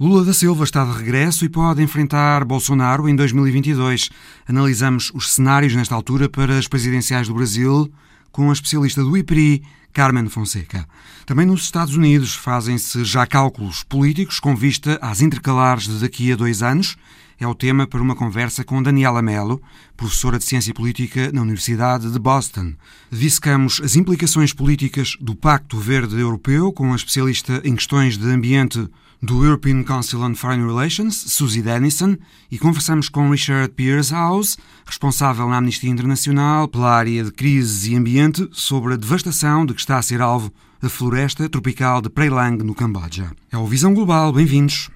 Lula da Silva está de regresso e pode enfrentar Bolsonaro em 2022. Analisamos os cenários nesta altura para as presidenciais do Brasil com a especialista do IPRI, Carmen Fonseca. Também nos Estados Unidos fazem-se já cálculos políticos com vista às intercalares de daqui a dois anos. É o tema para uma conversa com Daniela Mello, professora de Ciência Política na Universidade de Boston. Dissecamos as implicações políticas do Pacto Verde Europeu com a especialista em questões de ambiente do European Council on Foreign Relations, Susie Dennison, e conversamos com Richard Piershouse, responsável na Amnistia Internacional pela área de crises e ambiente, sobre a devastação de que está a ser alvo a floresta tropical de Preilang, no Camboja. É o Visão Global, bem-vindos.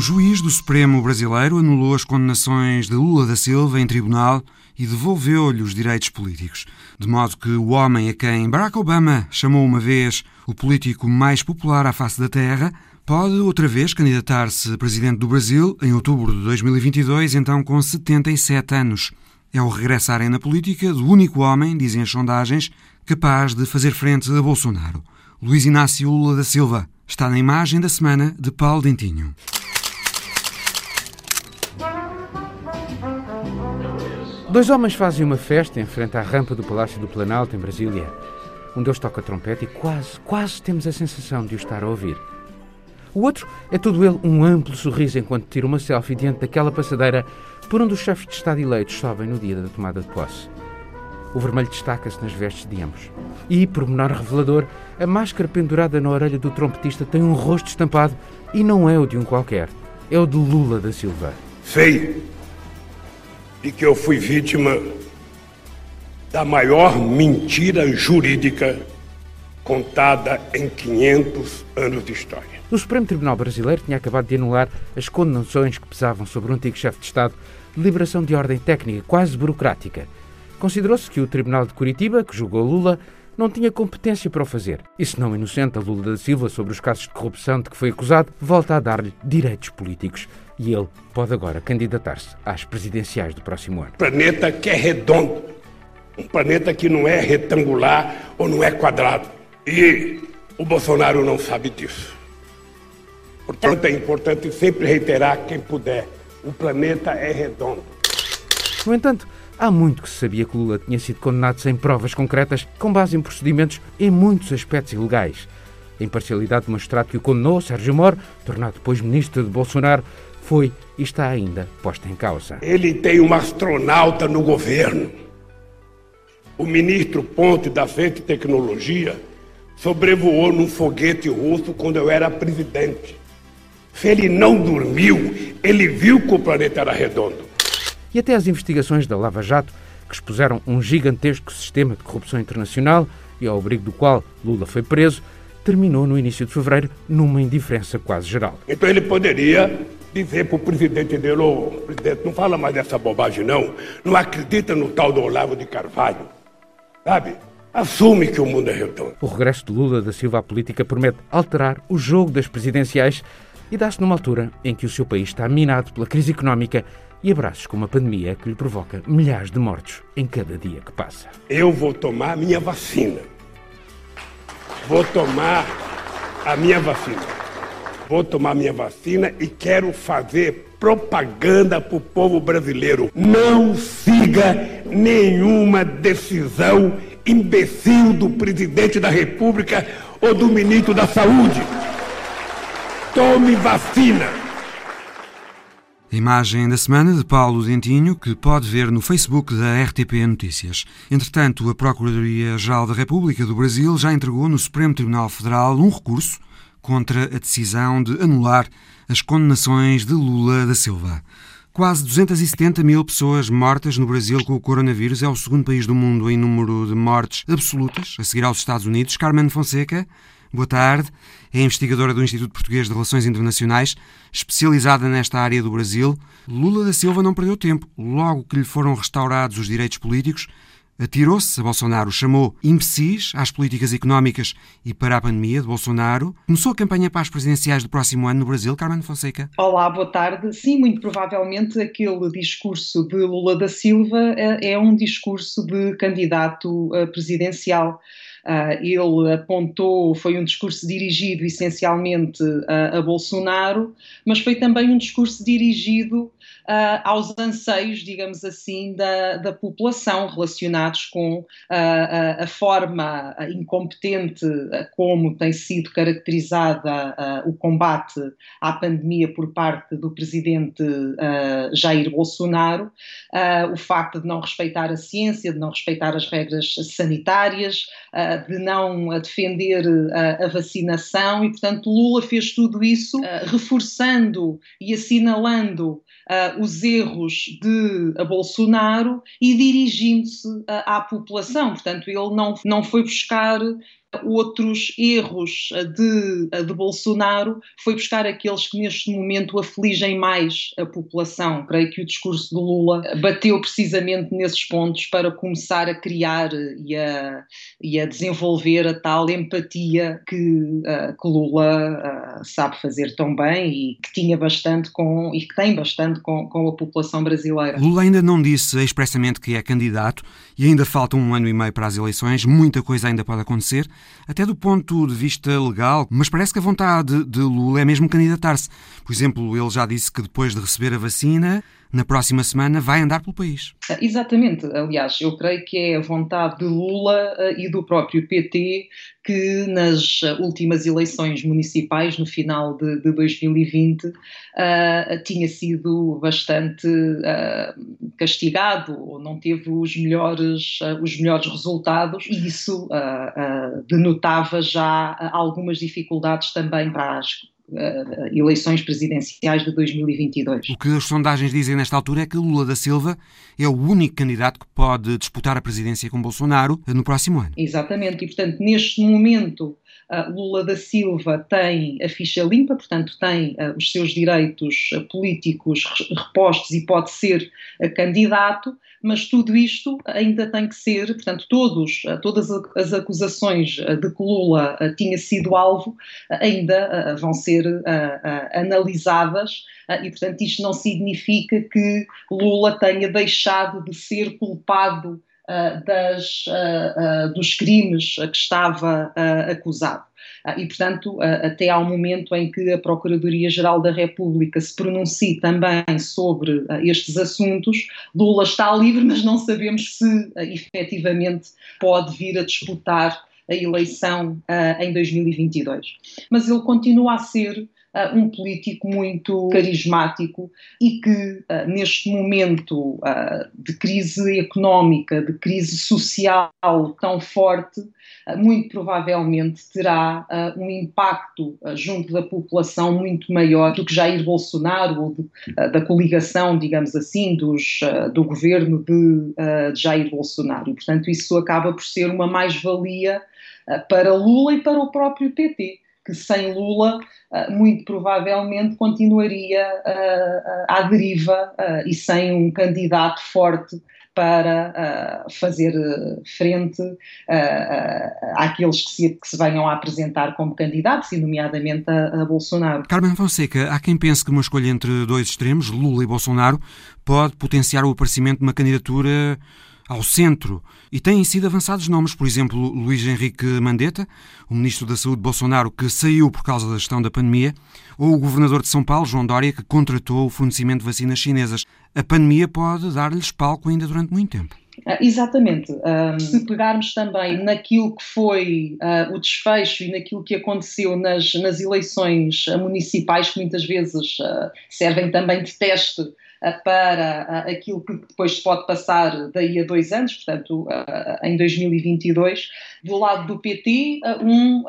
Um juiz do Supremo brasileiro anulou as condenações de Lula da Silva em tribunal e devolveu-lhe os direitos políticos. De modo que o homem a quem Barack Obama chamou uma vez o político mais popular à face da Terra pode outra vez candidatar-se a presidente do Brasil em outubro de 2022, então com 77 anos. É o regressarem na política do único homem, dizem as sondagens, capaz de fazer frente a Bolsonaro. Luiz Inácio Lula da Silva está na imagem da semana de Paulo Dentinho. Dois homens fazem uma festa em frente à rampa do Palácio do Planalto, em Brasília. Um deles toca trompete e quase, quase temos a sensação de o estar a ouvir. O outro é todo ele um amplo sorriso enquanto tira uma selfie diante daquela passadeira por onde os chefes de Estado eleitos sobem no dia da tomada de posse. O vermelho destaca-se nas vestes de ambos. E, por menor revelador, a máscara pendurada na orelha do trompetista tem um rosto estampado e não é o de um qualquer. É o de Lula da Silva. Sei de que eu fui vítima da maior mentira jurídica contada em 500 anos de história. O Supremo Tribunal Brasileiro tinha acabado de anular as condenações que pesavam sobre o antigo chefe de Estado de liberação de ordem técnica quase burocrática. Considerou-se que o Tribunal de Curitiba, que julgou Lula, não tinha competência para o fazer. E se não inocenta Lula da Silva sobre os casos de corrupção de que foi acusado, volta a dar-lhe direitos políticos e ele pode agora candidatar-se às presidenciais do próximo ano. Planeta que é redondo, um planeta que não é retangular ou não é quadrado. E o Bolsonaro não sabe disso. Portanto, é importante sempre reiterar quem puder: o planeta é redondo. No entanto, há muito que se sabia que Lula tinha sido condenado sem provas concretas, com base em procedimentos em muitos aspectos ilegais. A imparcialidade do magistrado que o condenou, Sérgio Moro, tornado depois ministro de Bolsonaro, foi e está ainda posta em causa. Ele tem um astronauta no governo. O ministro Ponte da Ciência e Tecnologia sobrevoou num foguete russo quando eu era presidente. Se ele não dormiu, ele viu que o planeta era redondo. E até as investigações da Lava Jato, que expuseram um gigantesco sistema de corrupção internacional e ao abrigo do qual Lula foi preso, terminou no início de fevereiro numa indiferença quase geral. Então ele poderia dizer para o presidente dele, ô presidente, não fala mais dessa bobagem não, não acredita no tal do Olavo de Carvalho, sabe? Assume que o mundo é redondo. O regresso de Lula da Silva à política promete alterar o jogo das presidenciais e dá-se numa altura em que o seu país está minado pela crise económica e abraços com uma pandemia que lhe provoca milhares de mortos em cada dia que passa. Eu vou tomar a minha vacina. Vou tomar a minha vacina vou tomar minha vacina e quero fazer propaganda para o povo brasileiro. Não siga nenhuma decisão imbecil do presidente da República ou do ministro da Saúde. Tome vacina. Imagem da semana de Paulo Dentinho, que pode ver no Facebook da RTP Notícias. Entretanto, a Procuradoria-Geral da República do Brasil já entregou no Supremo Tribunal Federal um recurso contra a decisão de anular as condenações de Lula da Silva. Quase 270 mil pessoas mortas no Brasil com o coronavírus. É o segundo país do mundo em número de mortes absolutas, a seguir aos Estados Unidos. Carmen Fonseca, Boa tarde. É investigadora do Instituto Português de Relações Internacionais, especializada nesta área do Brasil. Lula da Silva não perdeu tempo. Logo que lhe foram restaurados os direitos políticos, atirou-se a Bolsonaro, chamou imbecis às políticas económicas e para a pandemia de Bolsonaro. Começou a campanha para as presidenciais do próximo ano no Brasil, Carmen Fonseca? Olá, boa tarde. Sim, muito provavelmente aquele discurso de Lula da Silva é, é um discurso de candidato presidencial. Uh, ele apontou, foi um discurso dirigido essencialmente a Bolsonaro, mas foi também um discurso dirigido uh, aos anseios, digamos assim, da, da população relacionados com uh, a, a, forma incompetente como tem sido caracterizada uh, o combate à pandemia por parte do presidente Jair Bolsonaro, o facto de não respeitar a ciência, de não respeitar as regras sanitárias, de não defender a vacinação e, portanto, Lula fez tudo isso reforçando e assinalando uh, os erros de Bolsonaro e dirigindo-se uh, à população. Portanto, ele não, não foi buscar outros erros de, de Bolsonaro foi buscar aqueles que neste momento afligem mais a população. Creio que o discurso de Lula bateu precisamente nesses pontos para começar a criar e a, e a desenvolver a tal empatia que, uh, que Lula uh, sabe fazer tão bem e que tinha bastante com e que tem bastante com, com a população brasileira. Lula ainda não disse expressamente que é candidato e ainda falta um ano e meio para as eleições, muita coisa ainda pode acontecer até do ponto de vista legal, mas parece que a vontade de Lula é mesmo candidatar-se. Por exemplo, ele já disse que depois de receber a vacina, na próxima semana vai andar pelo país. Exatamente. Aliás, eu creio que é a vontade de Lula eh, e do próprio PT que nas últimas eleições municipais, no final de, de 2020, uh, tinha sido bastante uh, castigado ou não teve os melhores, uh, os melhores resultados e isso denotava já algumas dificuldades também para as eleições presidenciais de 2022. O que as sondagens dizem nesta altura é que Lula da Silva é o único candidato que pode disputar a presidência com Bolsonaro no próximo ano. Exatamente, e portanto, neste momento uh, Lula da Silva tem a ficha limpa, portanto, tem uh, os seus direitos políticos repostos e pode ser candidato, mas tudo isto ainda tem que ser, portanto, todos, todas as acusações de que Lula tinha sido alvo ainda vão ser analisadas e, portanto, isto não significa que Lula tenha deixado de ser culpado das, uh, dos crimes a que estava acusado. E, portanto, até ao momento em que a Procuradoria-Geral da República se pronuncie também sobre estes assuntos, Lula está livre, mas não sabemos se efetivamente pode vir a disputar a eleição em 2022. Mas ele continua a ser uh, um político muito carismático e que, uh, neste momento uh, de crise económica, de crise social tão forte, muito provavelmente terá um impacto junto da população muito maior do que Jair Bolsonaro ou de, da coligação, digamos assim, dos, do governo de, de Jair Bolsonaro. Portanto, isso acaba por ser uma mais-valia para Lula e para o próprio PT que sem Lula muito provavelmente continuaria ah, ah, à deriva e sem um candidato forte para uh, fazer frente uh, àqueles que se, que se, venham a apresentar como candidatos, e nomeadamente a, a, Bolsonaro. Carmen Fonseca, há quem pense que uma escolha entre dois extremos, Lula e Bolsonaro, pode potenciar o aparecimento de uma candidatura ao centro. E têm sido avançados nomes, por exemplo, Luís Henrique Mandetta, o ministro da Saúde Bolsonaro, que saiu por causa da gestão da pandemia, ou o governador de São Paulo, João Dória, que contratou o fornecimento de vacinas chinesas. A pandemia pode dar-lhes palco ainda durante muito tempo. Uh, exatamente. Se pegarmos também naquilo que foi uh, o desfecho e naquilo que aconteceu nas, nas eleições municipais, que muitas vezes uh, servem também de teste para aquilo que depois se pode passar daí a dois anos, portanto, em 2022. Do lado do PT, um,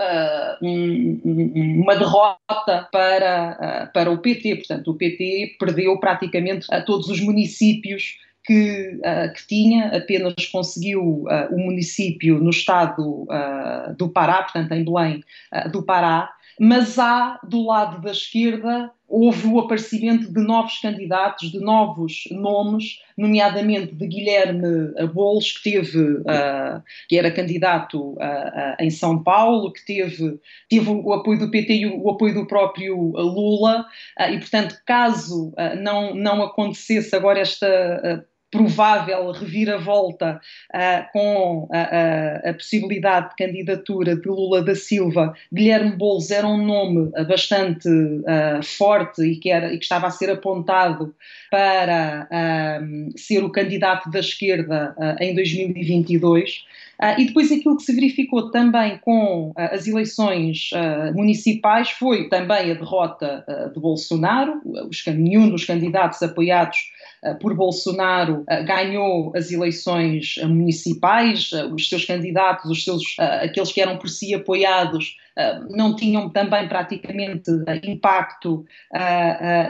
um, uma derrota para, para o PT, portanto, o PT perdeu praticamente todos os municípios que, uh, que, tinha, apenas conseguiu uh, o município no estado uh, do Pará, portanto em Belém do Pará, mas há do lado da esquerda houve o aparecimento de novos candidatos, de novos nomes, nomeadamente de Guilherme Boulos, que teve, uh, que era candidato uh, uh, em São Paulo, que teve, teve o apoio do PT e o, o apoio do próprio Lula, e portanto, caso não, não acontecesse agora esta provável reviravolta uh, com a, a, a, possibilidade de candidatura de Lula da Silva, Guilherme Boulos era um nome bastante uh, forte e que, era, e que estava a ser apontado para uh, ser o candidato da esquerda em 2022. E depois aquilo que se verificou também com as eleições municipais foi também a derrota de Bolsonaro, os, nenhum dos candidatos apoiados por Bolsonaro ganhou as eleições municipais, os seus candidatos, os seus, aqueles que eram por si apoiados, não tinham também praticamente impacto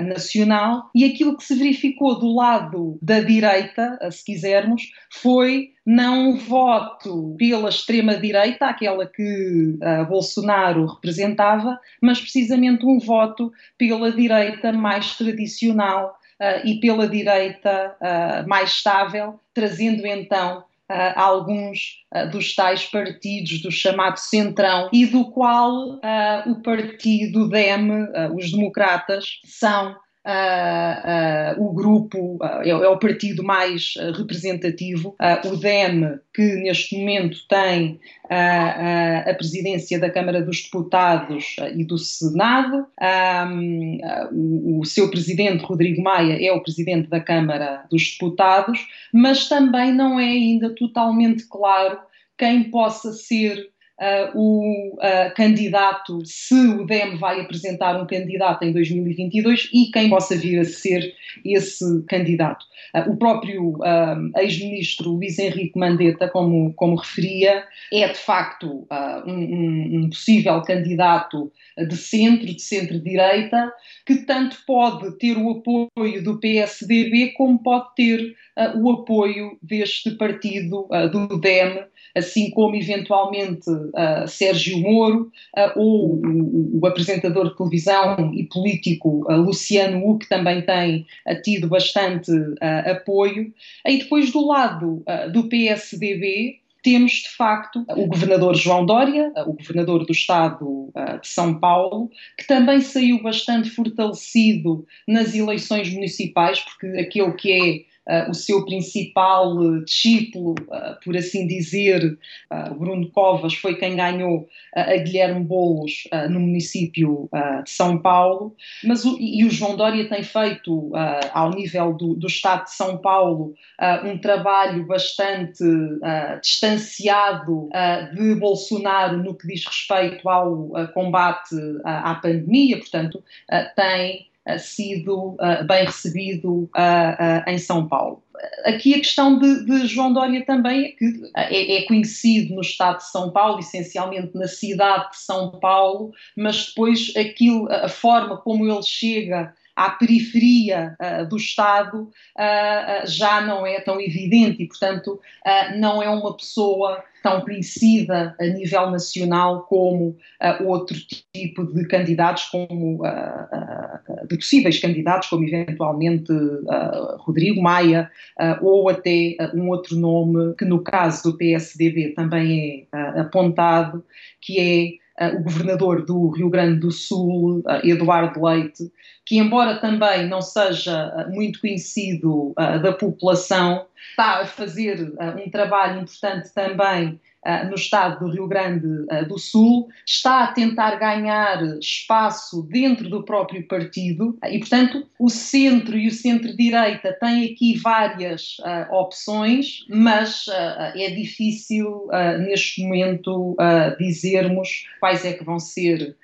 nacional. E aquilo que se verificou do lado da direita, se quisermos, foi não voto pela extrema-direita, aquela que Bolsonaro representava, mas precisamente um voto pela direita mais tradicional uh, e pela direita uh, mais estável, trazendo então Uh, alguns uh, dos tais partidos do chamado Centrão e do qual uh, o partido DEM, os democratas, são Uh, uh, o grupo uh, é, é, o partido mais representativo, o DEM, que neste momento tem a presidência da Câmara dos Deputados e do Senado, um, o, o, seu presidente, Rodrigo Maia, é o presidente da Câmara dos Deputados, mas também não é ainda totalmente claro quem possa ser uh, o uh, candidato, se o DEM vai apresentar um candidato em 2022 e quem possa vir a ser esse candidato. Uh, o próprio ex-ministro Luís Henrique Mandetta, como, como referia, é de facto um, um possível candidato de centro, de centro-direita, que tanto pode ter o apoio do PSDB como pode ter uh, o apoio deste partido, uh, do DEM, assim como eventualmente uh, Sérgio Moro ou o, o, apresentador de televisão e político Luciano Huck, que também tem tido bastante apoio. E depois do lado do PSDB, temos de facto o governador João Dória, o governador do estado de São Paulo, que também saiu bastante fortalecido nas eleições municipais, porque aquele que é o seu principal uh, discípulo, uh, por assim dizer, uh, Bruno Covas, foi quem ganhou a Guilherme Boulos no município de São Paulo, mas o, e o João Dória tem feito, ao nível do, do, Estado de São Paulo, um trabalho bastante distanciado de Bolsonaro no que diz respeito ao combate à pandemia, portanto, tem sido uh, bem recebido uh, em São Paulo. Aqui a questão de, de João Dória também é que é, é, conhecido no estado de São Paulo, essencialmente na cidade de São Paulo, mas depois aquilo, a forma como ele chega à periferia uh, do Estado uh, já não é tão evidente e, portanto, não é uma pessoa tão conhecida a nível nacional como outro tipo de candidatos, como de possíveis candidatos, como eventualmente Rodrigo Maia ou até um outro nome que, no caso do PSDB, também é apontado, que é o governador do Rio Grande do Sul, Eduardo Leite, que, embora também não seja uh, muito conhecido da população, está a fazer um trabalho importante também uh, no estado do Rio Grande uh, do Sul, está a tentar ganhar espaço dentro do próprio partido e, portanto, o centro e o centro-direita têm aqui várias opções, mas é difícil neste momento dizermos quais é que vão ser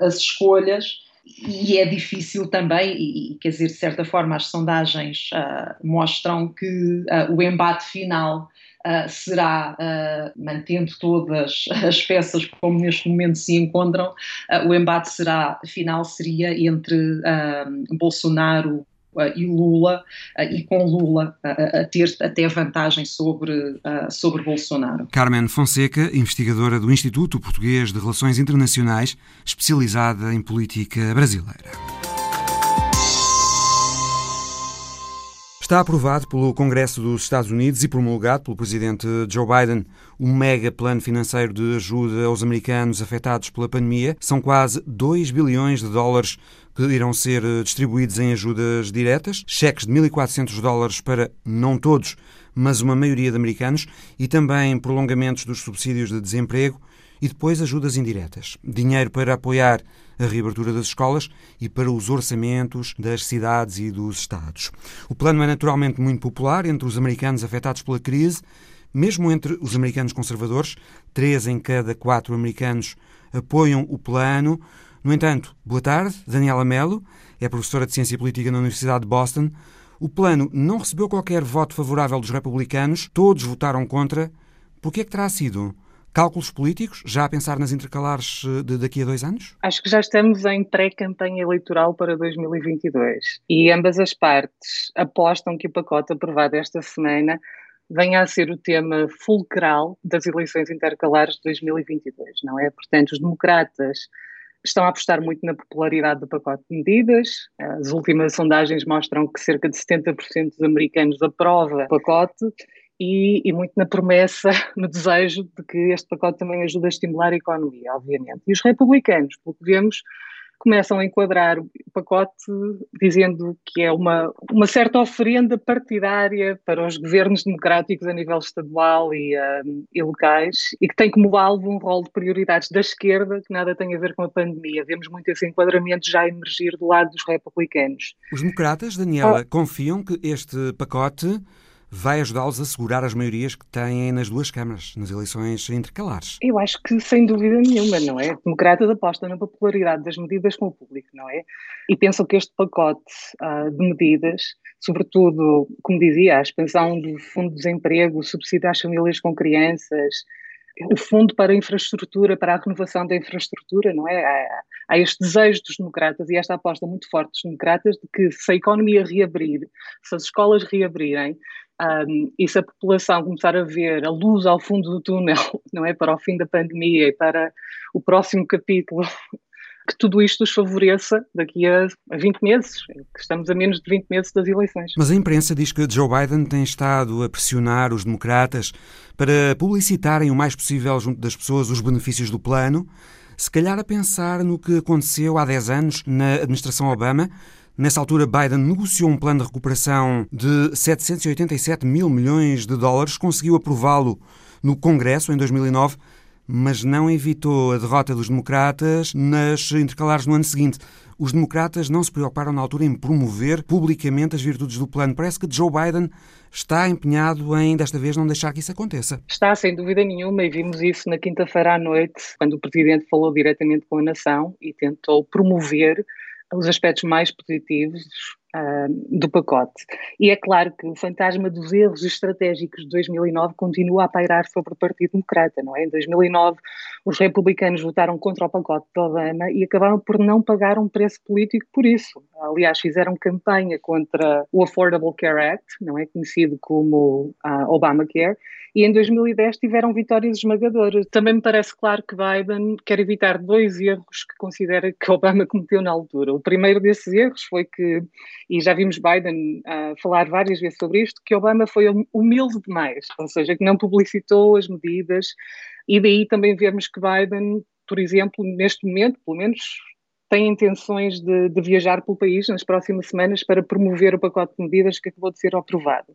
as escolhas. E é difícil também, e, quer dizer, de certa forma, as sondagens uh, mostram que uh, o embate final uh, será, mantendo todas as peças como neste momento se encontram, o embate será final seria entre Bolsonaro e Lula, e com Lula a ter até vantagem sobre, sobre Bolsonaro. Carmen Fonseca, investigadora do Instituto Português de Relações Internacionais, especializada em política brasileira. Está aprovado pelo Congresso dos Estados Unidos e promulgado pelo presidente Joe Biden um mega plano financeiro de ajuda aos americanos afetados pela pandemia. São quase 2 bilhões de dólares que irão ser distribuídos em ajudas diretas, cheques de 1.400 dólares para não todos, mas uma maioria de americanos, e também prolongamentos dos subsídios de desemprego e depois ajudas indiretas. Dinheiro para apoiar a reabertura das escolas e para os orçamentos das cidades e dos Estados. O plano é naturalmente muito popular entre os americanos afetados pela crise, mesmo entre os americanos conservadores. Três em cada quatro americanos apoiam o plano. No entanto, boa tarde, Daniela Mello, é professora de Ciência Política na Universidade de Boston. O plano não recebeu qualquer voto favorável dos republicanos, todos votaram contra. Por que é que terá sido? Cálculos políticos, já a pensar nas intercalares eh, de daqui a dois anos? Acho que já estamos em pré-campanha eleitoral para 2022 e ambas as partes apostam que o pacote aprovado esta semana venha a ser o tema fulcral das eleições intercalares de 2022, não é? Portanto, os democratas estão a apostar muito na popularidade do pacote de medidas. As últimas sondagens mostram que cerca de 70% dos americanos aprova o pacote e, e, muito na promessa, no desejo de que este pacote também ajude a estimular a economia, obviamente. E os republicanos, pelo que vemos, começam a enquadrar o pacote dizendo que é uma, uma certa oferenda partidária para os governos democráticos a nível estadual e, um, e locais e que tem como alvo um rol de prioridades da esquerda que nada tem a ver com a pandemia. Vemos muito esse enquadramento já emergir do lado dos republicanos. Os democratas, Daniela, oh. confiam que este pacote vai ajudá-los a segurar as maiorias que têm nas duas câmaras, nas eleições intercalares. Eu acho que sem dúvida nenhuma, não é? Democratas apostam na popularidade das medidas com o público, não é? E pensam que este pacote uh, de medidas, sobretudo, como dizia, a expansão do Fundo de Desemprego, o subsídio às famílias com crianças, o fundo para a infraestrutura, para a renovação da infraestrutura, não é? Há, há, este desejo dos democratas e esta aposta muito forte dos democratas de que se a economia reabrir, se as escolas reabrirem, um, e se a população começar a ver a luz ao fundo do túnel, não é, para o fim da pandemia e para o próximo capítulo, que tudo isto os favoreça daqui a, a 20 meses, que estamos a menos de 20 meses das eleições. Mas a imprensa diz que Joe Biden tem estado a pressionar os democratas para publicitarem o mais possível junto das pessoas os benefícios do plano, se calhar a pensar no que aconteceu há 10 anos na administração Obama, Nessa altura, Biden negociou um plano de recuperação de 787 mil milhões de dólares, conseguiu aprová-lo no Congresso em 2009, mas não evitou a derrota dos democratas nas intercalares no ano seguinte. Os democratas não se preocuparam na altura em promover publicamente as virtudes do plano. Parece que Joe Biden está empenhado em, desta vez, não deixar que isso aconteça. Está, sem dúvida nenhuma, e vimos isso na quinta-feira à noite, quando o Presidente falou diretamente com a nação e tentou promover os aspectos mais positivos uh, do pacote. E é claro que o fantasma dos erros estratégicos de 2009 continua a pairar sobre o Partido Democrata, não é? Em 2009, os republicanos votaram contra o pacote de Obama e acabaram por não pagar um preço político por isso. Aliás, fizeram campanha contra o Affordable Care Act, não é? Conhecido como uh, Obamacare, e em 2010 tiveram vitórias esmagadoras. Também me parece claro que Biden quer evitar dois erros que considera que Obama cometeu na altura. O primeiro desses erros foi que, e já vimos Biden uh, falar várias vezes sobre isto, que Obama foi humilde demais, ou seja, que não publicitou as medidas, e daí também vemos que Biden, por exemplo, neste momento, pelo menos tem intenções de, de, viajar pelo país nas próximas semanas para promover o pacote de medidas que acabou de ser aprovado.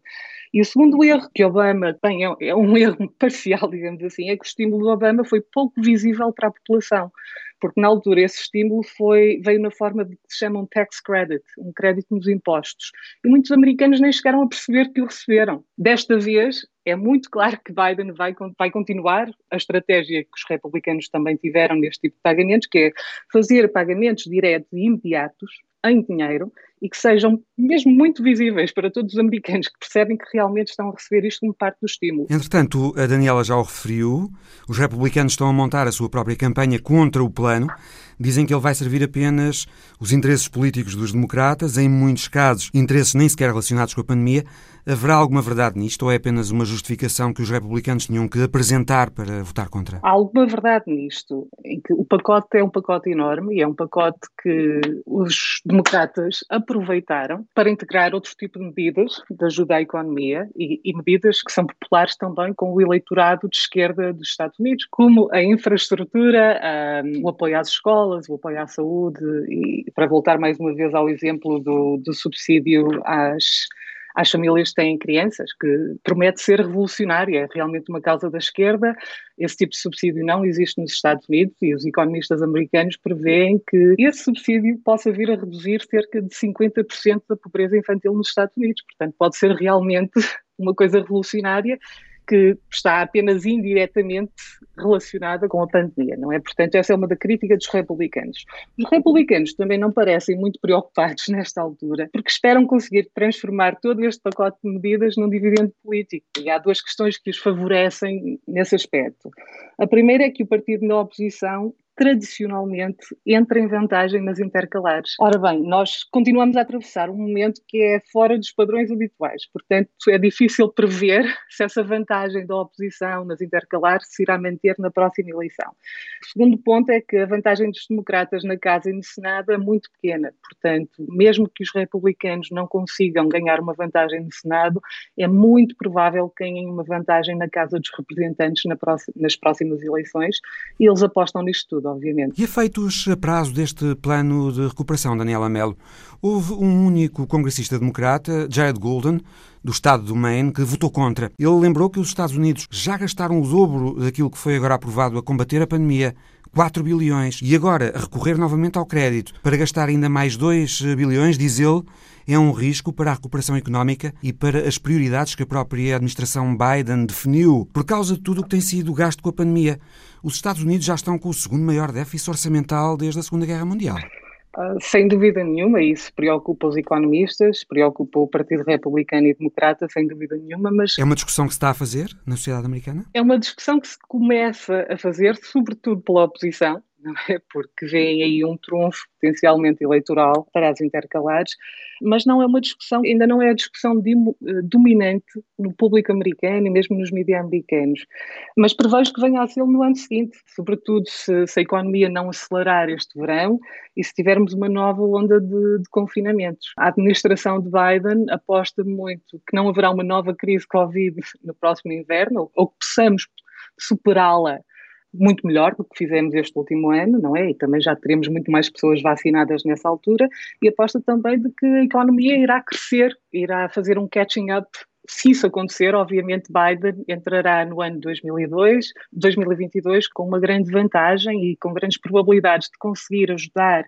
E o segundo erro que Obama tem, é, é um erro parcial, digamos assim, é que o estímulo do Obama foi pouco visível para a população porque na altura esse estímulo foi, veio na forma de que se chama um tax credit, um crédito nos impostos. E muitos americanos nem chegaram a perceber que o receberam. Desta vez, é muito claro que Biden vai, vai continuar a estratégia que os republicanos também tiveram neste tipo de pagamentos, que é fazer pagamentos diretos e imediatos em dinheiro e que sejam mesmo muito visíveis para todos os americanos que percebem que realmente estão a receber isto como parte do estímulo. Entretanto, a Daniela já o referiu, os republicanos estão a montar a sua própria campanha contra o plano. Dizem que ele vai servir apenas os interesses políticos dos democratas, em muitos casos, interesses nem sequer relacionados com a pandemia. Haverá alguma verdade nisto ou é apenas uma justificação que os republicanos tinham que apresentar para votar contra? Há alguma verdade nisto, em que o pacote é um pacote enorme e é um pacote que os democratas aproveitaram para integrar outro tipo de medidas de ajuda à economia e, e medidas que são populares também com o eleitorado de esquerda dos Estados Unidos, como a infraestrutura, um, o apoio às escolas, o apoio à saúde e para voltar mais uma vez ao exemplo do, do subsídio às às famílias que têm crianças, que promete ser revolucionária, é realmente uma causa da esquerda. Esse tipo de subsídio não existe nos Estados Unidos e os economistas americanos prevêem que esse subsídio possa vir a reduzir cerca de 50% da pobreza infantil nos Estados Unidos. Portanto, pode ser realmente uma coisa revolucionária que está apenas indiretamente relacionada com a pandemia, não é? Portanto, essa é uma da crítica dos republicanos. Os republicanos também não parecem muito preocupados nesta altura, porque esperam conseguir transformar todo este pacote de medidas num dividendo político. E há duas questões que os favorecem nesse aspecto. A primeira é que o partido na oposição tradicionalmente entra em vantagem nas intercalares. Ora bem, nós continuamos a atravessar um momento que é fora dos padrões habituais, portanto é difícil prever se essa vantagem da oposição nas intercalares se irá manter na próxima eleição. O segundo ponto é que a vantagem dos democratas na Casa e no Senado é muito pequena, portanto, mesmo que os republicanos não consigam ganhar uma vantagem no Senado, é muito provável que ganhem uma vantagem na Casa dos Representantes nas próximas eleições e eles apostam nisto tudo obviamente. E efeitos a prazo deste plano de recuperação, Daniela Melo? Houve um único congressista democrata, Jared Golden, do estado do Maine, que votou contra. Ele lembrou que os Estados Unidos já gastaram o dobro daquilo que foi agora aprovado a combater a pandemia. 4 bilhões. E agora, recorrer novamente ao crédito para gastar ainda mais 2 bilhões, diz ele, é um risco para a recuperação económica e para as prioridades que a própria administração Biden definiu, por causa de tudo o que tem sido gasto com a pandemia. Os Estados Unidos já estão com o segundo maior déficit orçamental desde a Segunda Guerra Mundial. Uh, sem dúvida nenhuma, isso preocupa os economistas, preocupa o Partido Republicano e Democrata, sem dúvida nenhuma, mas... É uma discussão que se está a fazer na sociedade americana? É uma discussão que se começa a fazer, sobretudo pela oposição, não é? Porque vem aí um trunfo potencialmente eleitoral para as intercalares, mas não é uma discussão, ainda não é a discussão de, uh, dominante no público americano e mesmo nos mídias americanos. Mas prevejo que venha a ser no ano seguinte, sobretudo se, se, a economia não acelerar este verão e se tivermos uma nova onda de, de confinamentos. A administração de Biden aposta muito que não haverá uma nova crise Covid no próximo inverno, ou que possamos superá-la muito melhor do que fizemos este último ano, não é? E também já teremos muito mais pessoas vacinadas nessa altura e aposta também de que a economia irá crescer, irá fazer um catching up. Se isso acontecer, obviamente Biden entrará no ano 2002, 2022 com uma grande vantagem e com grandes probabilidades de conseguir ajudar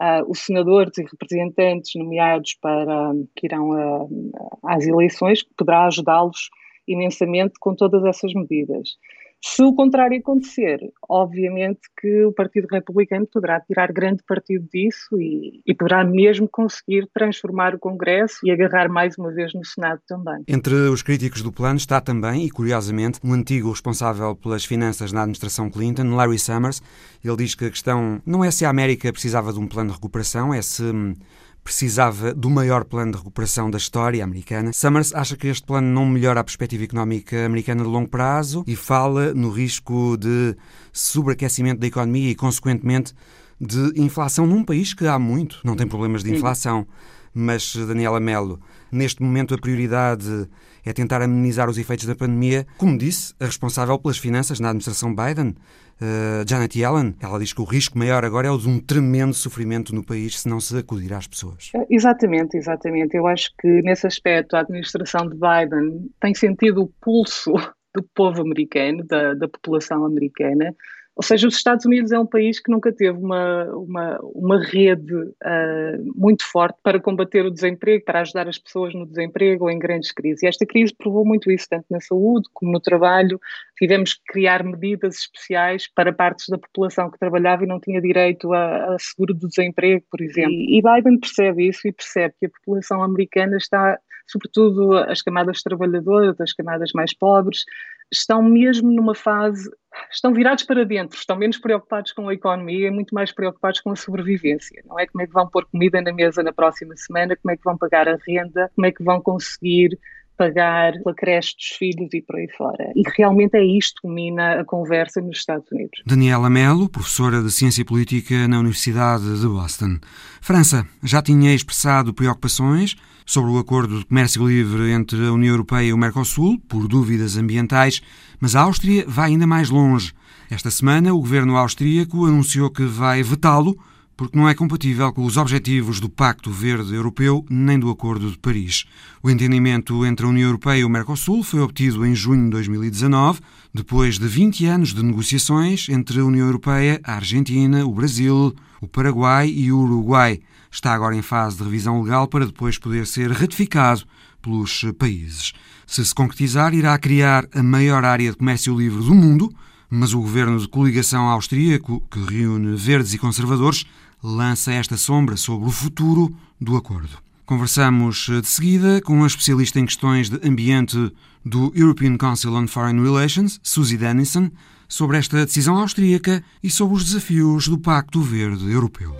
uh, os senadores e representantes nomeados para que irão a, às eleições, poderá ajudá-los imensamente com todas essas medidas. Se o contrário acontecer, obviamente que o Partido Republicano poderá tirar grande partido disso e, e, poderá mesmo conseguir transformar o Congresso e agarrar mais uma vez no Senado também. Entre os críticos do plano está também, e curiosamente, um antigo responsável pelas finanças na administração Clinton, Larry Summers. Ele diz que a questão não é se a América precisava de um plano de recuperação, é se hum, precisava do maior plano de recuperação da história americana. Summers acha que este plano não melhora a perspectiva económica americana de longo prazo e fala no risco de sobreaquecimento da economia e, consequentemente, de inflação num país que há muito não tem problemas de inflação. Mas, Daniela Mello, neste momento a prioridade é tentar amenizar os efeitos da pandemia. Como disse, a responsável pelas finanças na administração Biden, uh, Janet Yellen, ela diz que o risco maior agora é o de um tremendo sofrimento no país se não se acudir às pessoas. É, exatamente, exatamente. Eu acho que nesse aspecto a administração de Biden tem sentido o pulso do povo americano, da, da população americana, Ou seja, os Estados Unidos é um país que nunca teve uma, uma, uma rede uh, muito forte para combater o desemprego, para ajudar as pessoas no desemprego ou em grandes crises. E esta crise provou muito isso, tanto na saúde como no trabalho. Tivemos que criar medidas especiais para partes da população que trabalhava e não tinha direito a, a seguro do desemprego, por exemplo. E, e Biden percebe isso e percebe que a população americana está sobretudo as camadas trabalhadoras, as camadas mais pobres, estão mesmo numa fase, estão virados para dentro, estão menos preocupados com a economia e muito mais preocupados com a sobrevivência. Não é? Como é que vão pôr comida na mesa na próxima semana, como é que vão pagar a renda, como é que vão conseguir pagar a creche dos filhos e por aí fora. E realmente é isto que domina a conversa nos Estados Unidos. Daniela Melo, professora de Ciência Política na Universidade de Boston. França já tinha expressado preocupações sobre o acordo de comércio livre entre a União Europeia e o Mercosul, por dúvidas ambientais, mas a Áustria vai ainda mais longe. Esta semana, o governo austríaco anunciou que vai vetá-lo porque não é compatível com os objetivos do Pacto Verde Europeu nem do Acordo de Paris. O entendimento entre a União Europeia e o Mercosul foi obtido em junho de 2019, depois de 20 anos de negociações entre a União Europeia, a Argentina, o Brasil, o Paraguai e o Uruguai. Está agora em fase de revisão legal para depois poder ser ratificado pelos países. Se se concretizar, irá criar a maior área de comércio livre do mundo, mas o governo de coligação austríaco, que reúne verdes e conservadores, lança esta sombra sobre o futuro do acordo. Conversamos eh, de seguida com a especialista em questões de ambiente do European Council on Foreign Relations, Susie Dennison, sobre esta decisão austríaca e sobre os desafios do Pacto Verde Europeu.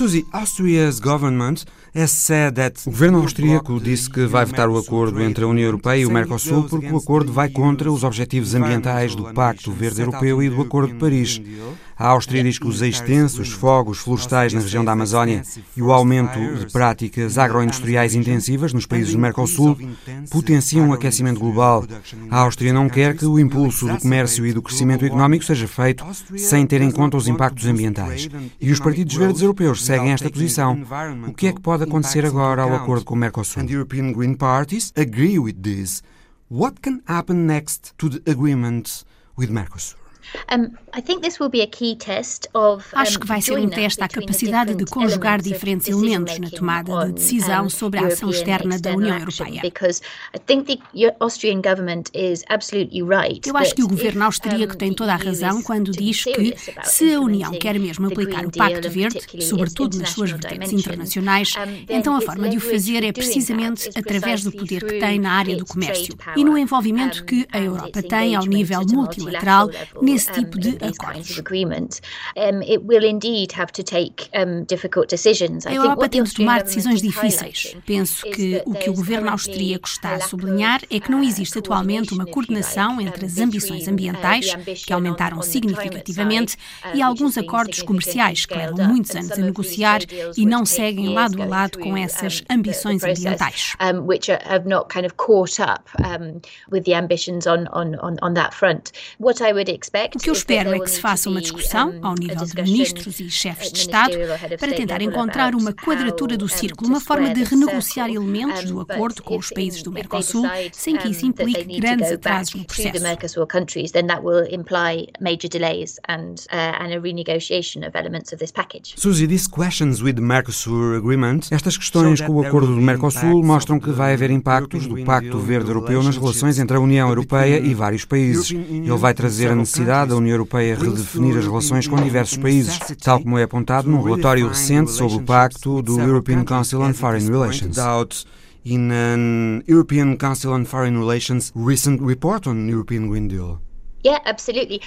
Susie, Austria's government o governo austríaco disse que vai vetar o acordo entre a União Europeia e o Mercosul porque o acordo vai contra os objetivos ambientais do Pacto Verde Europeu e do Acordo de Paris. A Áustria diz que os extensos fogos florestais na região da Amazónia e o aumento de práticas agroindustriais intensivas nos países do Mercosul potenciam o aquecimento global. A Áustria não quer que o impulso do comércio e do crescimento económico seja feito sem ter em conta os impactos ambientais. E os partidos verdes europeus seguem esta posição. O que é que pode acontecer agora ao acordo com o Mercosul? What can happen next to the agreement with Mercosur? Acho que vai ser um teste à capacidade de conjugar diferentes elementos na tomada de decisão sobre a ação externa da União Europeia. Eu acho que o governo austríaco tem toda a razão quando diz que, se a União quer mesmo aplicar o Pacto Verde, sobretudo nas suas vertentes internacionais, então a forma de o fazer é precisamente através do poder que tem na área do comércio e no envolvimento que a Europa tem ao nível multilateral nesse tipo de acordos. A Europa tem de tomar decisões difíceis. Penso que o que o governo austríaco está a sublinhar é que não existe atualmente uma coordenação entre as ambições ambientais, que aumentaram significativamente, e alguns acordos comerciais que levam muitos anos a negociar e não seguem lado a lado com essas ambições ambientais. O que eu espero é que se faça uma discussão ao nível de ministros e chefes de Estado para tentar encontrar uma quadratura do círculo, uma forma de renegociar elementos do acordo com os países do Mercosul, sem que isso implique grandes atrasos no processo. Suzy, these questions with the Mercosur agreement, estas questões com o acordo do Mercosul mostram que vai haver impactos do Pacto Verde Europeu nas relações entre a União Europeia e vários países. Ele vai trazer a necessidade da União Europeia redefinir as relações com diversos países, tal como é apontado num relatório recente sobre o pacto do European Council on Foreign Relations. In an European Council on Foreign Relations recent report on European Green Deal.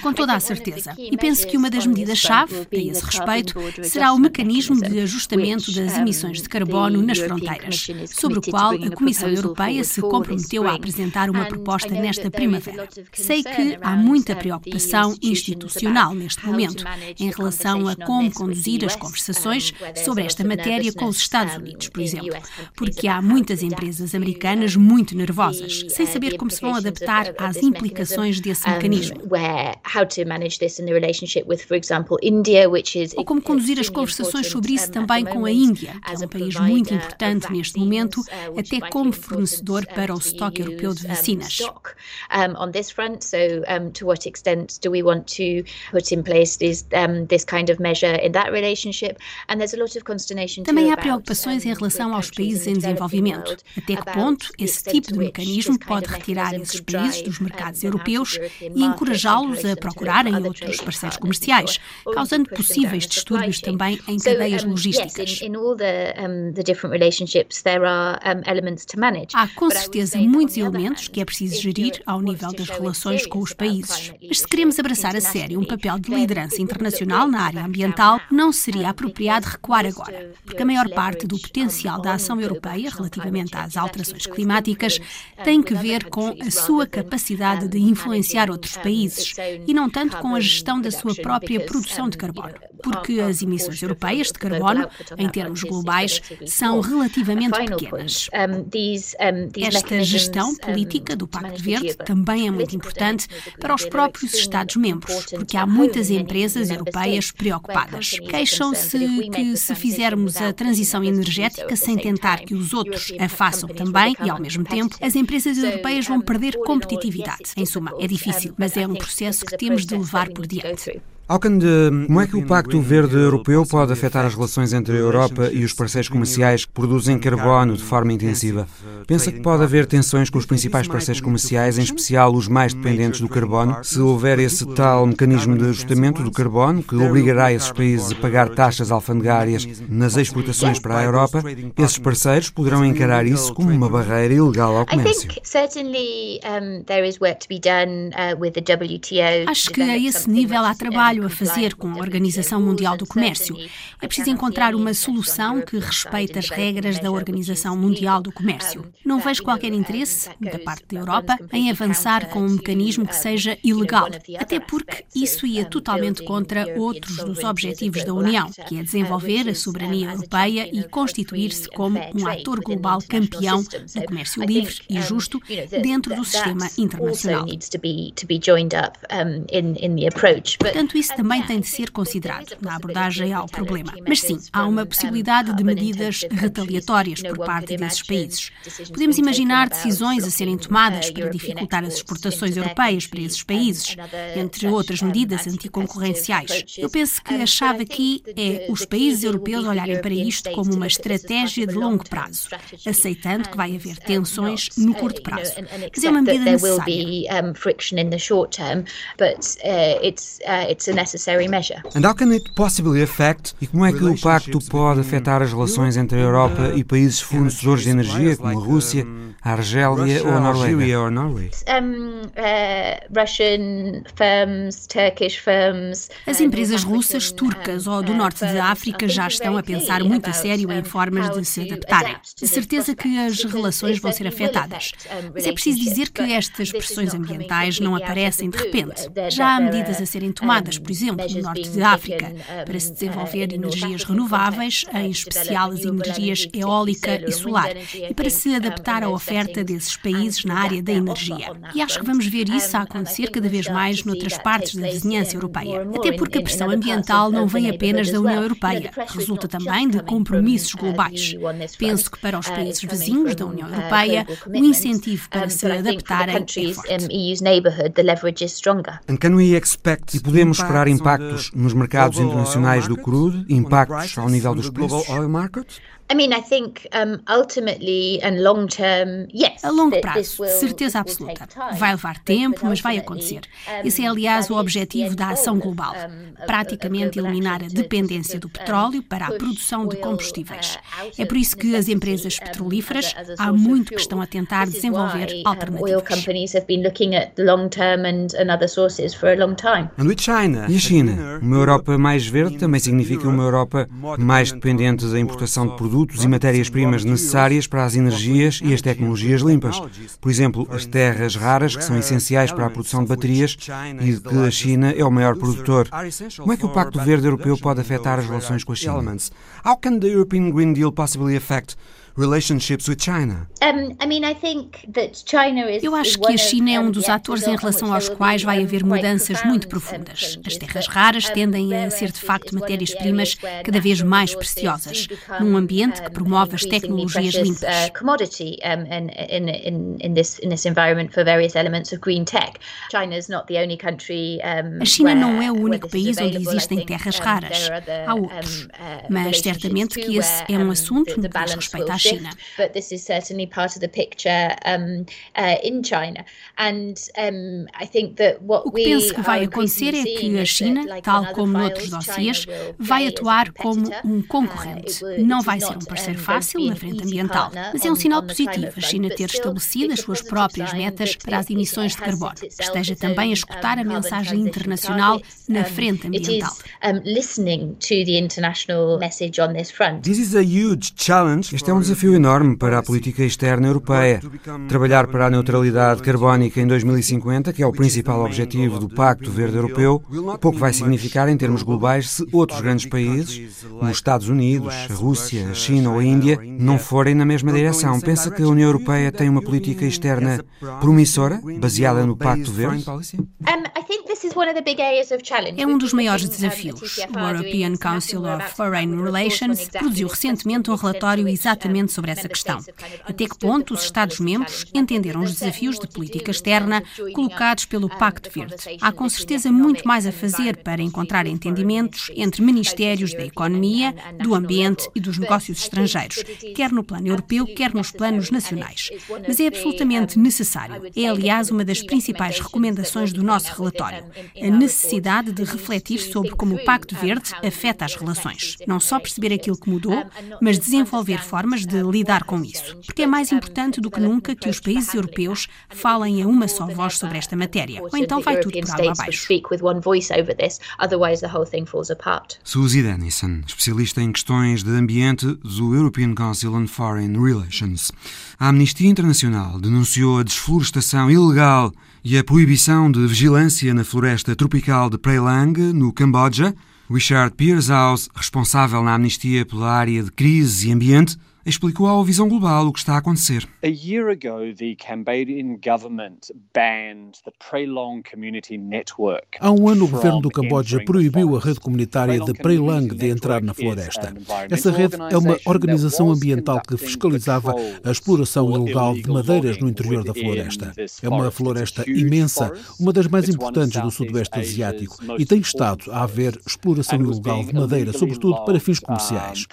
Com toda a certeza. E penso que uma das medidas-chave a esse respeito será o mecanismo de ajustamento das emissões de carbono nas fronteiras, sobre o qual a Comissão Europeia se comprometeu a apresentar uma proposta nesta primavera. Sei que há muita preocupação institucional neste momento em relação a como conduzir as conversações sobre esta matéria com os Estados Unidos, por exemplo, porque há muitas empresas americanas muito nervosas, sem saber como se vão adaptar às implicações desse mecanismo mecanismo. Ou como conduzir as conversações sobre isso também com a Índia, que é um país muito importante neste momento, até como fornecedor para o estoque europeu de vacinas. Também há preocupações em relação aos países em desenvolvimento. Até que ponto esse tipo de mecanismo pode retirar esses países dos mercados europeus e encorajá-los a procurarem outros parceiros comerciais, causando possíveis distúrbios também em cadeias logísticas. Há com certeza muitos elementos que é preciso gerir ao nível das relações com os países. Mas se queremos abraçar a sério um papel de liderança internacional na área ambiental, não seria apropriado recuar agora, porque a maior parte do potencial da ação europeia relativamente às alterações climáticas tem que ver com a sua capacidade de influenciar outros países e não tanto com a gestão da sua própria produção de carbono, porque as emissões europeias de carbono, em termos globais, são relativamente pequenas. Esta gestão política do Pacto Verde também é muito importante para os próprios Estados-membros, porque há muitas empresas europeias preocupadas. Queixam-se que se fizermos a transição energética sem tentar que os outros a façam também e, ao mesmo tempo, as empresas europeias vão perder competitividade. Em suma, é difícil, mas é um processo que temos de levar por diante. Alcande, como é que o Pacto Verde Europeu pode afetar as relações entre a Europa e os parceiros comerciais que produzem carbono de forma intensiva? Pensa que pode haver tensões com os principais parceiros comerciais, em especial os mais dependentes do carbono, se houver esse tal mecanismo de ajustamento do carbono que obrigará esses países a pagar taxas alfandegárias nas exportações para a Europa? Esses parceiros poderão encarar isso como uma barreira ilegal ao comércio. Acho que a esse nível há trabalho trabalho a fazer com a Organização Mundial do Comércio. É preciso encontrar uma solução que respeite as regras da Organização Mundial do Comércio. Não vejo qualquer interesse, da parte da Europa, em avançar com um mecanismo que seja ilegal, até porque isso ia totalmente contra outros dos objetivos da União, que é desenvolver a soberania europeia e constituir-se como um ator global campeão do comércio livre e justo dentro do sistema internacional. Portanto, isso também tem de ser considerado na abordagem ao problema. Mas sim, há uma possibilidade de medidas retaliatórias por parte desses países. Podemos imaginar decisões a serem tomadas para dificultar as exportações europeias para esses países, entre outras medidas anticoncorrenciais. Eu penso que a chave aqui é os países europeus olharem para isto como uma estratégia de longo prazo, aceitando que vai haver tensões no curto prazo. Mas é uma medida necessária. And how can it possibly affect? E como é que o pacto pode afetar as relações entre a Europa e países fornecedores de energia, como a Rússia, a Argélia ou a Noruega? As empresas russas, turcas ou do norte da África já estão a pensar muito a sério em formas de se adaptarem. De certeza que as relações vão ser afetadas. Mas é preciso dizer que estas pressões ambientais não aparecem de repente. Já há medidas a serem tomadas, por exemplo, no norte da África, para se desenvolver energias renováveis, em especial as energias eólica e solar, e para se adaptar à oferta desses países na área da energia. E acho que vamos ver isso a acontecer cada vez mais noutras partes da vizinhança europeia. Até porque a pressão ambiental não vem apenas da União Europeia, resulta também de compromissos globais. Penso que para os países vizinhos da União Europeia, o incentivo para se adaptarem é forte. And can we expect, e podemos esperar impactos nos mercados internacionais do crudo, impactos ao nível dos preços? A longo prazo, certeza absoluta. Vai levar tempo, mas vai acontecer. Esse é, aliás, o objetivo da ação global: praticamente eliminar a dependência do petróleo para a produção de combustíveis. É por isso que as empresas petrolíferas há muito que estão a tentar desenvolver alternativas. E a China? Uma Europa mais verde também significa uma Europa mais dependente da importação de produtos produtos e matérias-primas necessárias para as energias e as tecnologias limpas. Por exemplo, as terras raras, que são essenciais para a produção de baterias e de que a China é o maior produtor. Como é que o Pacto Verde Europeu pode afetar as relações com a China? The European Green Deal possibly relationships with China? Eu acho que a China é um dos atores em relação aos quais vai haver mudanças muito profundas. As terras raras tendem a ser de facto matérias-primas cada vez mais preciosas, num ambiente que promove as tecnologias limpas. A China não é o único país onde existem terras raras. Há outros. Mas certamente que esse é um assunto no que diz respeito à China. O que penso que vai acontecer é que a China, tal como noutros dossiês, vai atuar como um concorrente. Não vai ser um parceiro fácil na frente ambiental, mas é um sinal positivo a China ter estabelecido as suas próprias metas para as emissões de carbono. Esteja também a escutar a mensagem internacional na frente ambiental. Este é um desafio enorme para a política externa europeia. Trabalhar para a neutralidade carbónica em 2050, que é o principal objetivo do Pacto Verde Europeu, pouco vai significar em termos globais se outros grandes países, como os Estados Unidos, a Rússia, a China ou a Índia, não forem na mesma direção. Pensa que a União Europeia tem uma política externa promissora, baseada no Pacto Verde? É um dos maiores desafios. O European Council of Foreign Relations produziu recentemente um relatório exatamente sobre essa questão. Até que ponto os Estados-membros entenderam os desafios de política externa colocados pelo Pacto Verde? Há com certeza muito mais a fazer para encontrar entendimentos entre ministérios da economia, do ambiente e dos negócios estrangeiros, quer no plano europeu, quer nos planos nacionais. Mas é absolutamente necessário. É, aliás, uma das principais recomendações do nosso relatório a necessidade de refletir sobre como o Pacto Verde afeta as relações. Não só perceber aquilo que mudou, mas desenvolver formas de lidar com isso. Porque é mais importante do que nunca que os países europeus falem a uma só voz sobre esta matéria, ou então vai tudo por água abaixo. Suzy Dennison, especialista em questões de ambiente do European Council on Foreign Relations. A Amnistia Internacional denunciou a desflorestação ilegal e a proibição de vigilância na floresta tropical de Prelang, no Camboja. Richard Piershaus, responsável na Amnistia pela área de crise e ambiente, explicou à Visão Global o que está a acontecer. A year ago, the Cambodian government banned the Prelong Community Network. Há um ano, o governo do Camboja proibiu a rede comunitária de Prelang de entrar na floresta. Essa rede é uma organização ambiental que fiscalizava a exploração ilegal de madeiras no interior da floresta. É uma floresta imensa, uma das mais importantes do Sudoeste Asiático, e tem estado a haver exploração ilegal de madeira, sobretudo para fins comerciais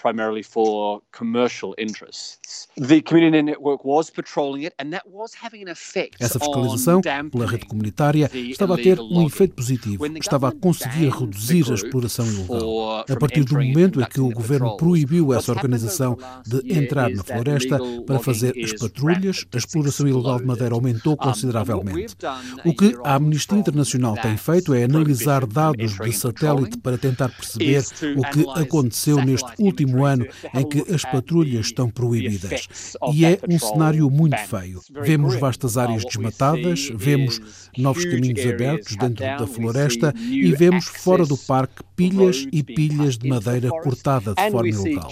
interests. The community network was patrolling it and that was having an effect Essa fiscalização pela rede comunitária estava a ter um efeito positivo, estava a conseguir reduzir a exploração ilegal. A partir do momento em que o governo proibiu essa organização de entrar na floresta para fazer as patrulhas, a exploração ilegal de madeira aumentou consideravelmente. O que a Amnistia Internacional tem feito é analisar dados de satélite para tentar perceber o que aconteceu neste último ano em que as patrulhas estão proibidas. E é um cenário muito feio. Vemos vastas áreas desmatadas, vemos novos caminhos abertos dentro da floresta e vemos fora do parque pilhas e pilhas de madeira cortada de forma ilegal.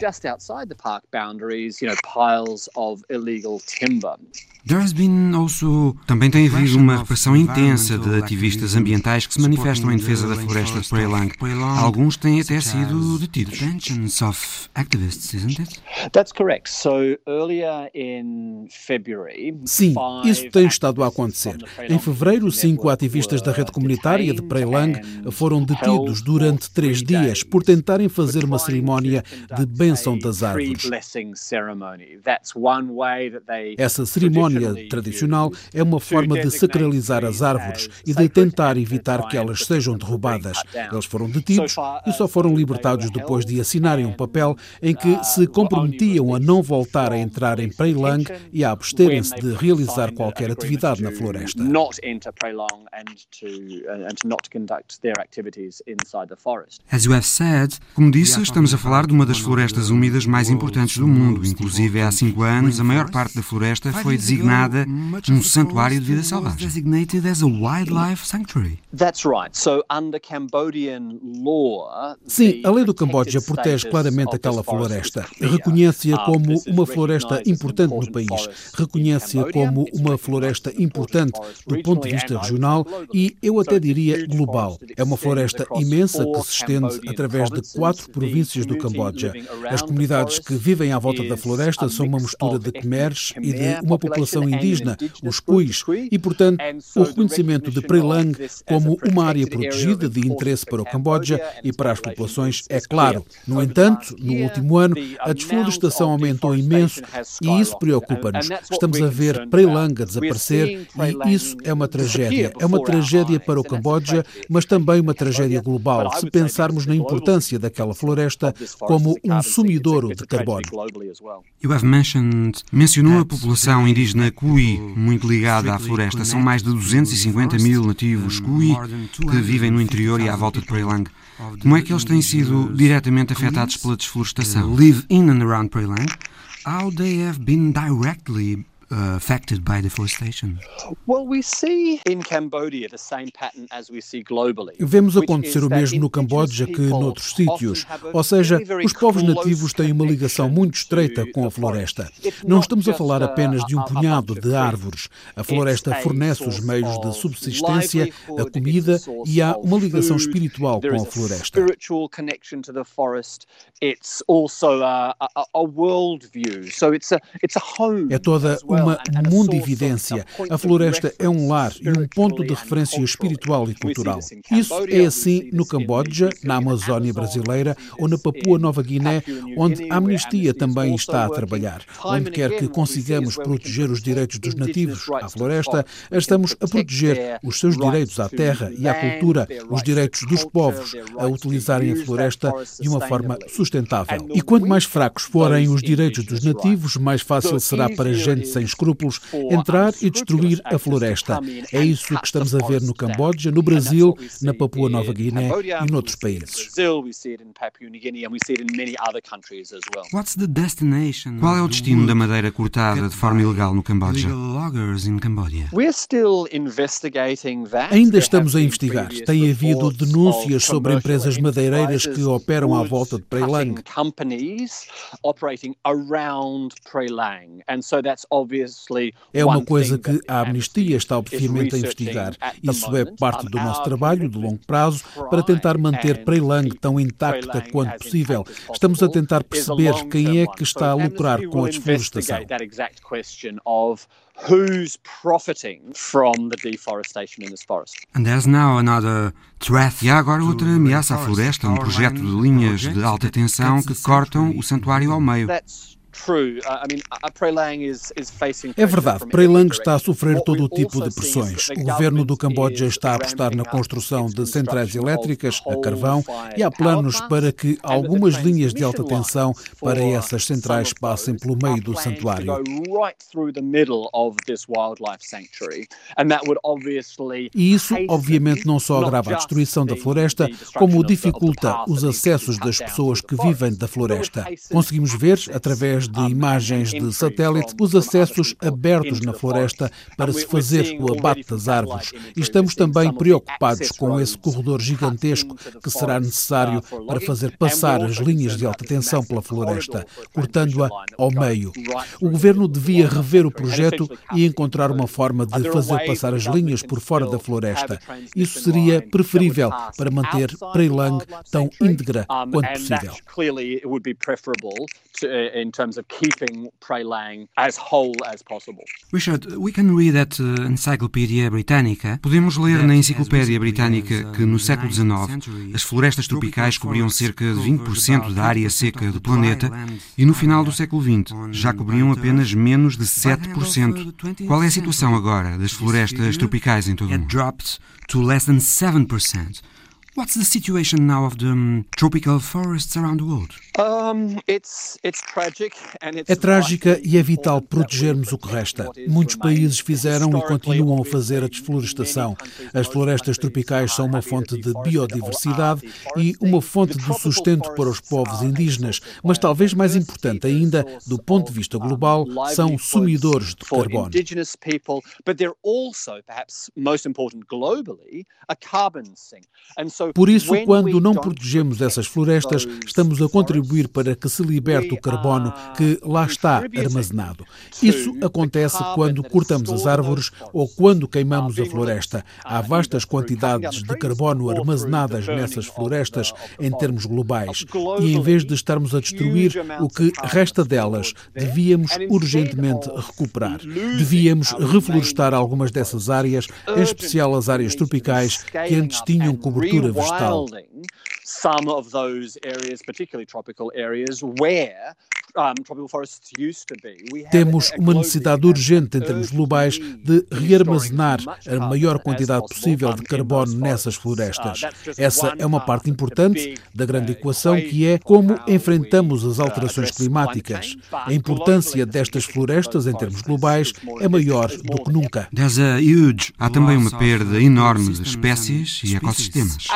There has been also... Também tem havido uma repressão intensa de ativistas ambientais que se manifestam em defesa da floresta de Prelang. Alguns têm até sido detidos. Detentions of activists, isn't it? That's correct. So earlier in February, Sim, isso tem estado a acontecer. Em fevereiro, cinco ativistas da rede comunitária de Prelang foram detidos durante três dias por tentarem fazer uma cerimónia de bênção das árvores. Essa cerimónia tradicional é uma forma de sacralizar as árvores e de tentar evitar que elas sejam derrubadas. Eles foram detidos e só foram libertados depois de assinarem um papel em que se comprometiam a não voltar a entrar em Preilang e a absterem-se de realizar qualquer atividade na floresta. As you have said, como disse, estamos a falar de uma das florestas úmidas mais importantes do mundo. Inclusive, há cinco anos, a maior parte da floresta foi designada designada um santuário de vida selvagem. Designated as a wildlife sanctuary. That's right. So under Cambodian law, Sim, a lei do Camboja protege claramente aquela floresta. Reconhece-a como uma floresta importante no país. Reconhece-a como uma floresta importante do ponto de vista regional e eu até diria global. É uma floresta imensa que se estende através de quatro províncias do Camboja. As comunidades que vivem à volta da floresta são uma mistura de Khmers e de uma população indígena, os Kuis, e, portanto, o reconhecimento de Prelang como uma área protegida de interesse para o Camboja e para as populações é claro. No entanto, no último ano, a desflorestação aumentou imenso e isso preocupa-nos. Estamos a ver Prelang a desaparecer e isso é uma tragédia. É uma tragédia para o Camboja, mas também uma tragédia global, se pensarmos na importância daquela floresta como um sumidouro de carbono. You have mentioned, mencionou a população indígena Kui, muito ligada à floresta. São mais de 250 mil nativos Kui que vivem no interior e à volta de Prelang. Como é que eles têm sido diretamente afetados pela desflorestação? Live in and around Prelang. How they have been directly uh, affected by deforestation? Well, we see in Cambodia the same pattern as we see globally. Vemos acontecer o mesmo no Camboja que noutros sítios, ou seja, os povos nativos têm uma ligação muito estreita com a floresta. Não estamos a falar apenas de um punhado de árvores. A floresta fornece os meios de subsistência, a comida e há uma ligação espiritual com a floresta. É toda uma uma mundividência. A floresta é um lar e um ponto de referência espiritual e cultural. Isso é assim no Camboja, na Amazónia brasileira ou na Papua Nova Guiné, onde a Amnistia também está a trabalhar. Onde quer que consigamos proteger os direitos dos nativos à floresta, estamos a proteger os seus direitos à terra e à cultura, os direitos dos povos a utilizarem a floresta de uma forma sustentável. E quanto mais fracos forem os direitos dos nativos, mais fácil será para gente sem escrúpulos entrar e destruir a floresta. É isso que estamos a ver no Camboja, no Brasil, na Papua Nova Guiné e noutros países. Qual é o destino da madeira cortada de forma ilegal no Camboja? Ainda estamos a investigar. Tem havido denúncias sobre empresas madeireiras que operam à volta de Prelang. É uma coisa que a Amnistia está obviamente a investigar. Isso é parte do nosso trabalho de longo prazo para tentar manter Prelang tão intacta quanto possível. Estamos a tentar perceber quem é que está a lucrar com a desflorestação. who's profiting from the deforestation in this forest. And there's now another threat. E há agora outra ameaça à floresta, um projeto de linhas de alta tensão que cortam o santuário ao meio. É verdade, Preilang está a sofrer todo o tipo de pressões. O governo do Camboja está a apostar na construção de centrais elétricas a carvão e há planos para que algumas linhas de alta tensão para essas centrais passem pelo meio do santuário. E isso, obviamente, não só agrava a destruição da floresta, como dificulta os acessos das pessoas que vivem da floresta. Conseguimos ver, através de imagens de satélite os acessos abertos na floresta para se fazer o abate das árvores. E estamos também preocupados com esse corredor gigantesco que será necessário para fazer passar as linhas de alta tensão pela floresta, cortando-a ao meio. O governo devia rever o projeto e encontrar uma forma de fazer passar as linhas por fora da floresta. Isso seria preferível para manter Preilang tão íntegra quanto possível terms of keeping Prey Lang as whole as possible. Richard, we can read at uh, Encyclopedia Britannica. Podemos ler na Enciclopédia Britânica que no século XIX as florestas tropicais cobriam cerca de 20% da área seca do planeta e no final do século XX já cobriam apenas menos de 7%. Qual é a situação agora das florestas tropicais em todo o mundo? What's the situation now of the um, tropical forests around the world? Um, é trágica e é vital protegermos o que resta. Muitos países fizeram e continuam a fazer a desflorestação. As florestas tropicais são uma fonte de biodiversidade e uma fonte de sustento para os povos indígenas, mas talvez mais importante ainda, do ponto de vista global, são sumidores de carbono. Por isso, quando não protegemos essas florestas, estamos a contribuir para que se liberte o carbono que lá está armazenado. Isso acontece quando cortamos as árvores ou quando queimamos a floresta. Há vastas quantidades de carbono armazenadas nessas florestas em termos globais. E em vez de estarmos a destruir o que resta delas, devíamos urgentemente recuperar. Devíamos reflorestar algumas dessas áreas, em especial as áreas tropicais que antes tinham cobertura vegetal. some of those areas, particularly tropical areas, where Temos uma necessidade urgente em termos globais de rearmazenar a maior quantidade possível de carbono nessas florestas. Essa é uma parte importante da grande equação que é como enfrentamos as alterações climáticas. A importância destas florestas em termos globais é maior do que nunca. huge. Há também uma perda enorme de espécies e ecossistemas.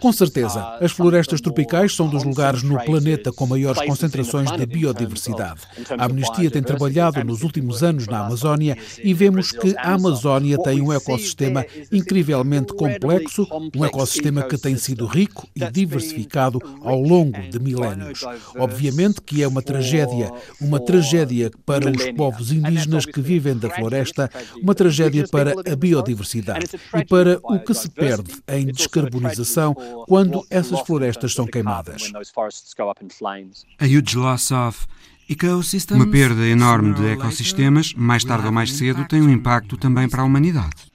Com certeza, as florestas tropicais são dos lugares no planeta com maiores concentrações de biodiversidade. A Amnistia tem trabalhado nos últimos anos na Amazónia e vemos que a Amazónia tem um ecossistema incrivelmente complexo, um ecossistema que tem sido rico e diversificado ao longo de milénios. Obviamente que é uma tragédia, uma tragédia para os povos indígenas que vivem da floresta, uma tragédia para a biodiversidade. E para o que se perde em descarbonização quando essas florestas são queimadas. A huge loss of Uma perda enorme de ecossistemas, mais tarde ou mais cedo, tem um impacto também para a humanidade.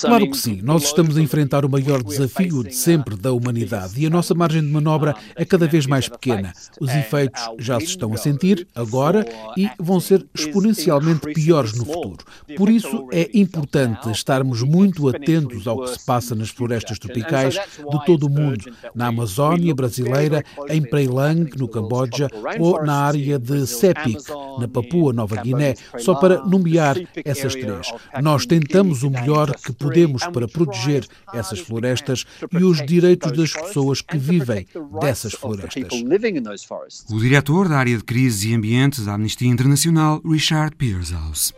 Claro que sim. Nós estamos a enfrentar o maior desafio de sempre da humanidade e a nossa margem de manobra é cada vez mais pequena. Os efeitos já se estão a sentir agora e vão ser exponencialmente piores no futuro. Por isso é importante estarmos muito atentos ao que se passa nas florestas tropicais de todo o mundo, na Amazónia brasileira, em Preilang, no Camboja, ou na área de Sepik, na Papua Nova Guiné, só para nomear essas três. Nós tentamos o melhor melhor que podemos para proteger essas florestas e os direitos das pessoas que vivem dessas florestas. O diretor da área de crise e ambiente da Amnistia Internacional, Richard Pearshouse.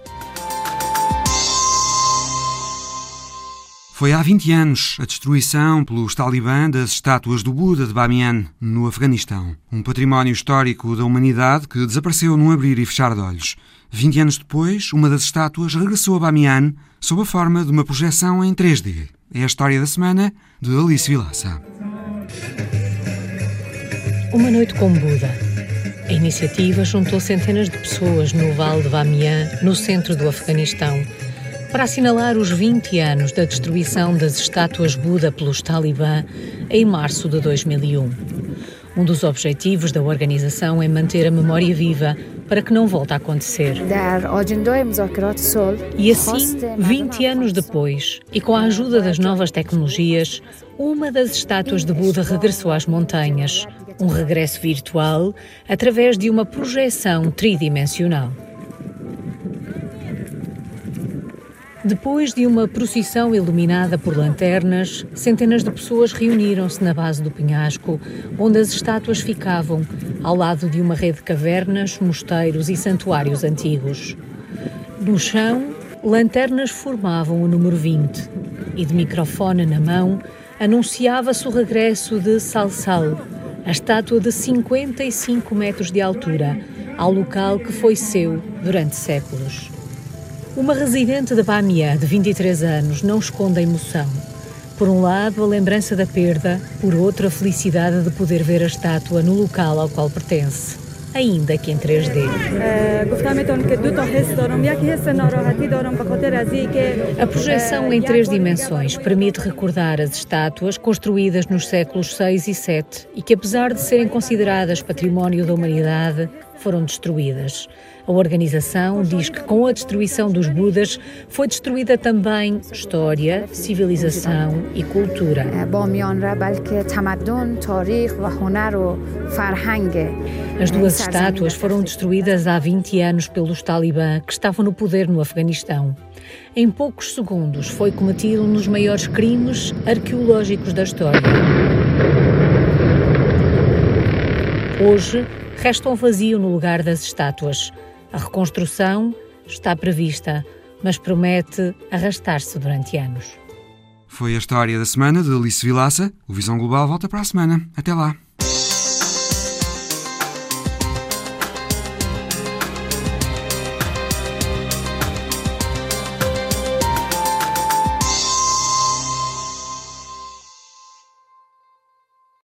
Foi há 20 anos a destruição pelos talibã das estátuas do Buda de Bamiyan, no Afeganistão. Um património histórico da humanidade que desapareceu num abrir e fechar de olhos. 20 anos depois, uma das estátuas regressou a Bamiyan sob a forma de uma projeção em 3D. É a história da semana de Alice Vilaça. Uma noite com Buda. A iniciativa juntou centenas de pessoas no Vale de Bamiyan, no centro do Afeganistão, para assinalar os 20 anos da destruição das estátuas Buda pelos Talibã em março de 2001. Um dos objetivos da organização é manter a memória viva para que não volte a acontecer. E assim, 20 anos depois, e com a ajuda das novas tecnologias, uma das estátuas de Buda regressou às montanhas, um regresso virtual através de uma projeção tridimensional. Depois de uma procissão iluminada por lanternas, centenas de pessoas reuniram-se na base do penhasco, onde as estátuas ficavam, ao lado de uma rede de cavernas, mosteiros e santuários antigos. No chão, lanternas formavam o número 20 e, de microfone na mão, anunciava-se o regresso de Salsal, a estátua de 55 metros de altura, ao local que foi seu durante séculos. Uma residente de Bamia, de 23 anos, não esconde a emoção. Por um lado, a lembrança da perda, por outro, a felicidade de poder ver a estátua no local ao qual pertence, ainda que em 3D. A projeção em três dimensões permite recordar as estátuas construídas nos séculos 6 e 7 e que, apesar de serem consideradas património da humanidade, foram destruídas. A organização diz que com a destruição dos Budas foi destruída também história, civilização e cultura. As duas estátuas foram destruídas há 20 anos pelos talibã que estavam no poder no Afeganistão. Em poucos segundos foi cometido um dos maiores crimes arqueológicos da história. Hoje, resta um vazio no lugar das estátuas. A reconstrução está prevista, mas promete arrastar-se durante anos. Foi a história da semana de Alice Vilaça. O Visão Global volta para a semana. Até lá.